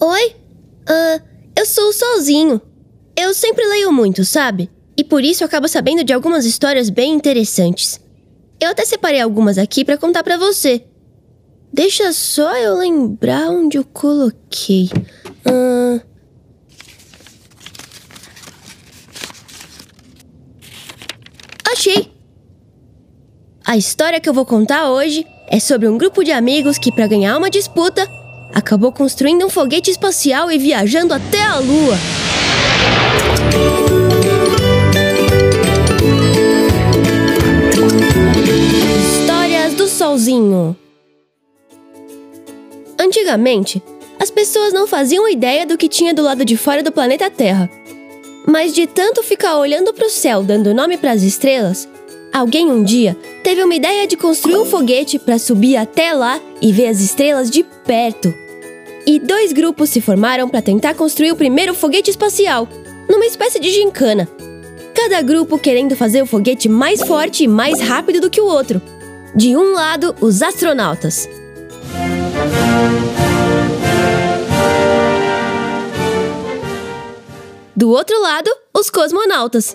Oi? Ah, eu sou o Solzinho. Eu sempre leio muito, sabe? E por isso acabo sabendo de algumas histórias bem interessantes. Eu até separei algumas aqui para contar para você. Deixa só eu lembrar onde eu coloquei. Ah... Achei! A história que eu vou contar hoje é sobre um grupo de amigos que, para ganhar uma disputa, acabou construindo um foguete espacial e viajando até a Lua. Histórias do Solzinho. Antigamente, as pessoas não faziam ideia do que tinha do lado de fora do planeta Terra. Mas de tanto ficar olhando para o céu dando nome para as estrelas, alguém um dia teve uma ideia de construir um foguete para subir até lá e ver as estrelas de perto. E dois grupos se formaram para tentar construir o primeiro foguete espacial, numa espécie de gincana. Cada grupo querendo fazer o foguete mais forte e mais rápido do que o outro. De um lado, os astronautas. Do outro lado, os cosmonautas.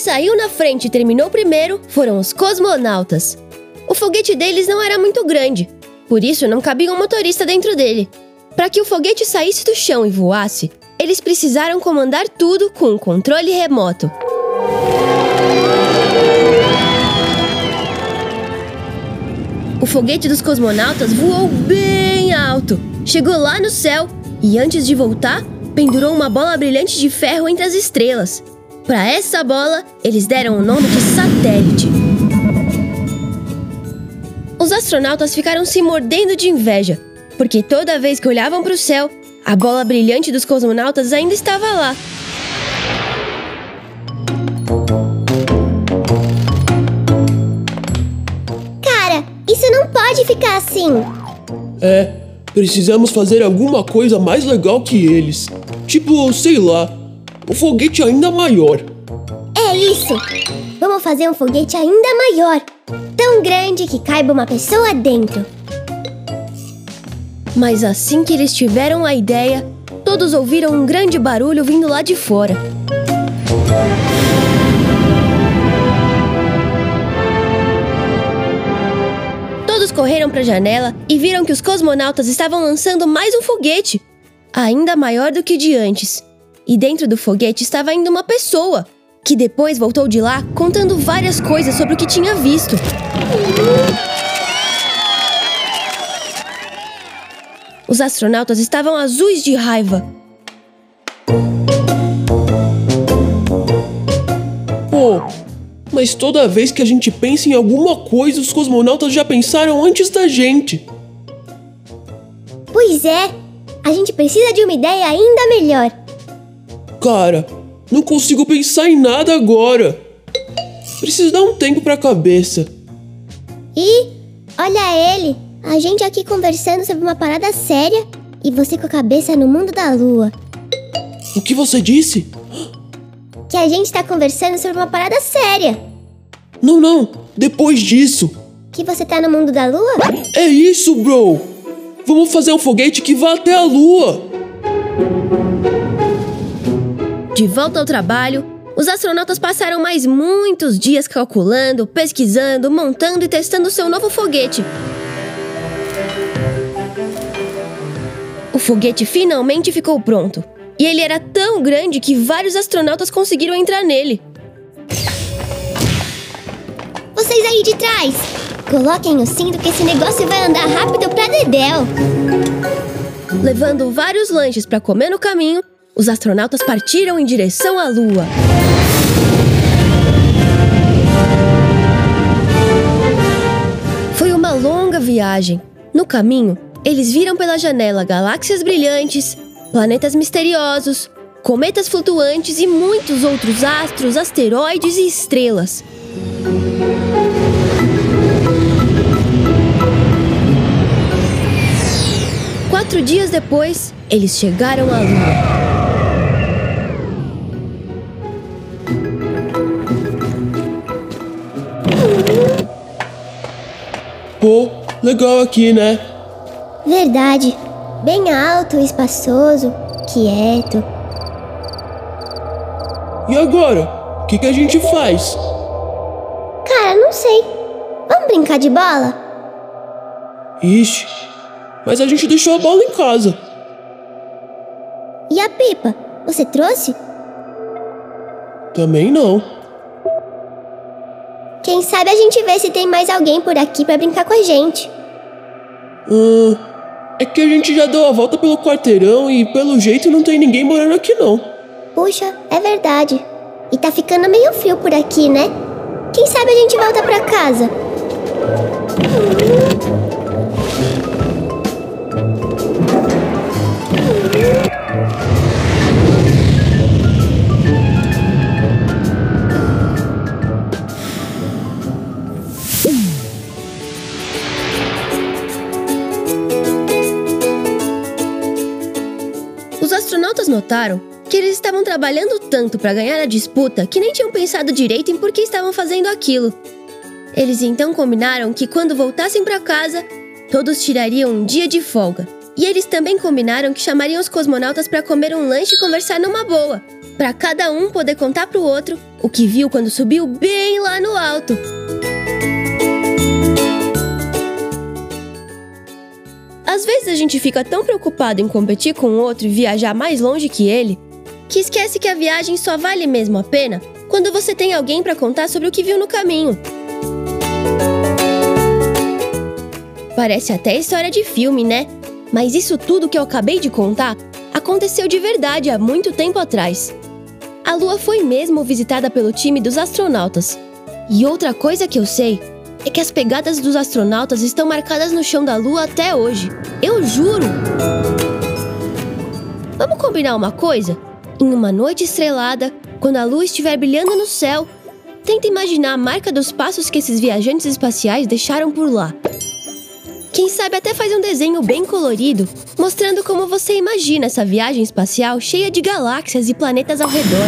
Saiu na frente e terminou primeiro foram os cosmonautas. O foguete deles não era muito grande, por isso não cabia um motorista dentro dele. Para que o foguete saísse do chão e voasse, eles precisaram comandar tudo com um controle remoto. O foguete dos cosmonautas voou bem alto, chegou lá no céu e, antes de voltar, pendurou uma bola brilhante de ferro entre as estrelas. Para essa bola, eles deram o nome de satélite. Os astronautas ficaram se mordendo de inveja, porque toda vez que olhavam para o céu, a bola brilhante dos cosmonautas ainda estava lá. Cara, isso não pode ficar assim. É, precisamos fazer alguma coisa mais legal que eles. Tipo, sei lá, um foguete ainda maior. Isso! Vamos fazer um foguete ainda maior tão grande que caiba uma pessoa dentro. Mas assim que eles tiveram a ideia, todos ouviram um grande barulho vindo lá de fora. Todos correram para a janela e viram que os cosmonautas estavam lançando mais um foguete, ainda maior do que de antes. E dentro do foguete estava ainda uma pessoa, que depois voltou de lá contando várias coisas sobre o que tinha visto. Os astronautas estavam azuis de raiva. Pô, mas toda vez que a gente pensa em alguma coisa, os cosmonautas já pensaram antes da gente. Pois é, a gente precisa de uma ideia ainda melhor. Cara, não consigo pensar em nada agora. Preciso dar um tempo pra cabeça. E olha ele, a gente aqui conversando sobre uma parada séria e você com a cabeça no mundo da lua. O que você disse? Que a gente tá conversando sobre uma parada séria. Não, não, depois disso. Que você tá no mundo da lua? É isso, bro. Vamos fazer um foguete que vá até a lua. De volta ao trabalho, os astronautas passaram mais muitos dias calculando, pesquisando, montando e testando seu novo foguete. O foguete finalmente ficou pronto. E ele era tão grande que vários astronautas conseguiram entrar nele. Vocês aí de trás, coloquem o cinto que esse negócio vai andar rápido pra dedéu. Levando vários lanches para comer no caminho, os astronautas partiram em direção à Lua. Foi uma longa viagem. No caminho, eles viram pela janela galáxias brilhantes, planetas misteriosos, cometas flutuantes e muitos outros astros, asteroides e estrelas. Quatro dias depois, eles chegaram à Lua. Pô, legal aqui, né? Verdade. Bem alto, espaçoso, quieto. E agora? O que, que a gente faz? Cara, não sei. Vamos brincar de bola? Ixi, mas a gente deixou a bola em casa. E a pipa? Você trouxe? Também não. Quem sabe a gente vê se tem mais alguém por aqui pra brincar com a gente. Hum, é que a gente já deu a volta pelo quarteirão e pelo jeito não tem ninguém morando aqui não. Puxa, é verdade. E tá ficando meio frio por aqui, né? Quem sabe a gente volta pra casa? Os que eles estavam trabalhando tanto para ganhar a disputa que nem tinham pensado direito em por que estavam fazendo aquilo. Eles então combinaram que quando voltassem para casa, todos tirariam um dia de folga. E eles também combinaram que chamariam os cosmonautas para comer um lanche e conversar numa boa, para cada um poder contar pro outro o que viu quando subiu bem lá no alto. Vezes a gente fica tão preocupado em competir com o outro e viajar mais longe que ele, que esquece que a viagem só vale mesmo a pena quando você tem alguém para contar sobre o que viu no caminho. Parece até história de filme, né? Mas isso tudo que eu acabei de contar aconteceu de verdade há muito tempo atrás. A Lua foi mesmo visitada pelo time dos astronautas. E outra coisa que eu sei é que as pegadas dos astronautas estão marcadas no chão da Lua até hoje. Eu juro! Vamos combinar uma coisa? Em uma noite estrelada, quando a lua estiver brilhando no céu, tenta imaginar a marca dos passos que esses viajantes espaciais deixaram por lá. Quem sabe até faz um desenho bem colorido, mostrando como você imagina essa viagem espacial cheia de galáxias e planetas ao redor.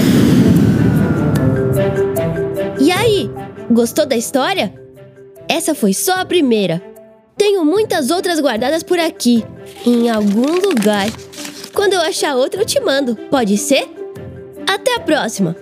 E aí, gostou da história? Essa foi só a primeira. Tenho muitas outras guardadas por aqui, em algum lugar. Quando eu achar outra, eu te mando. Pode ser? Até a próxima!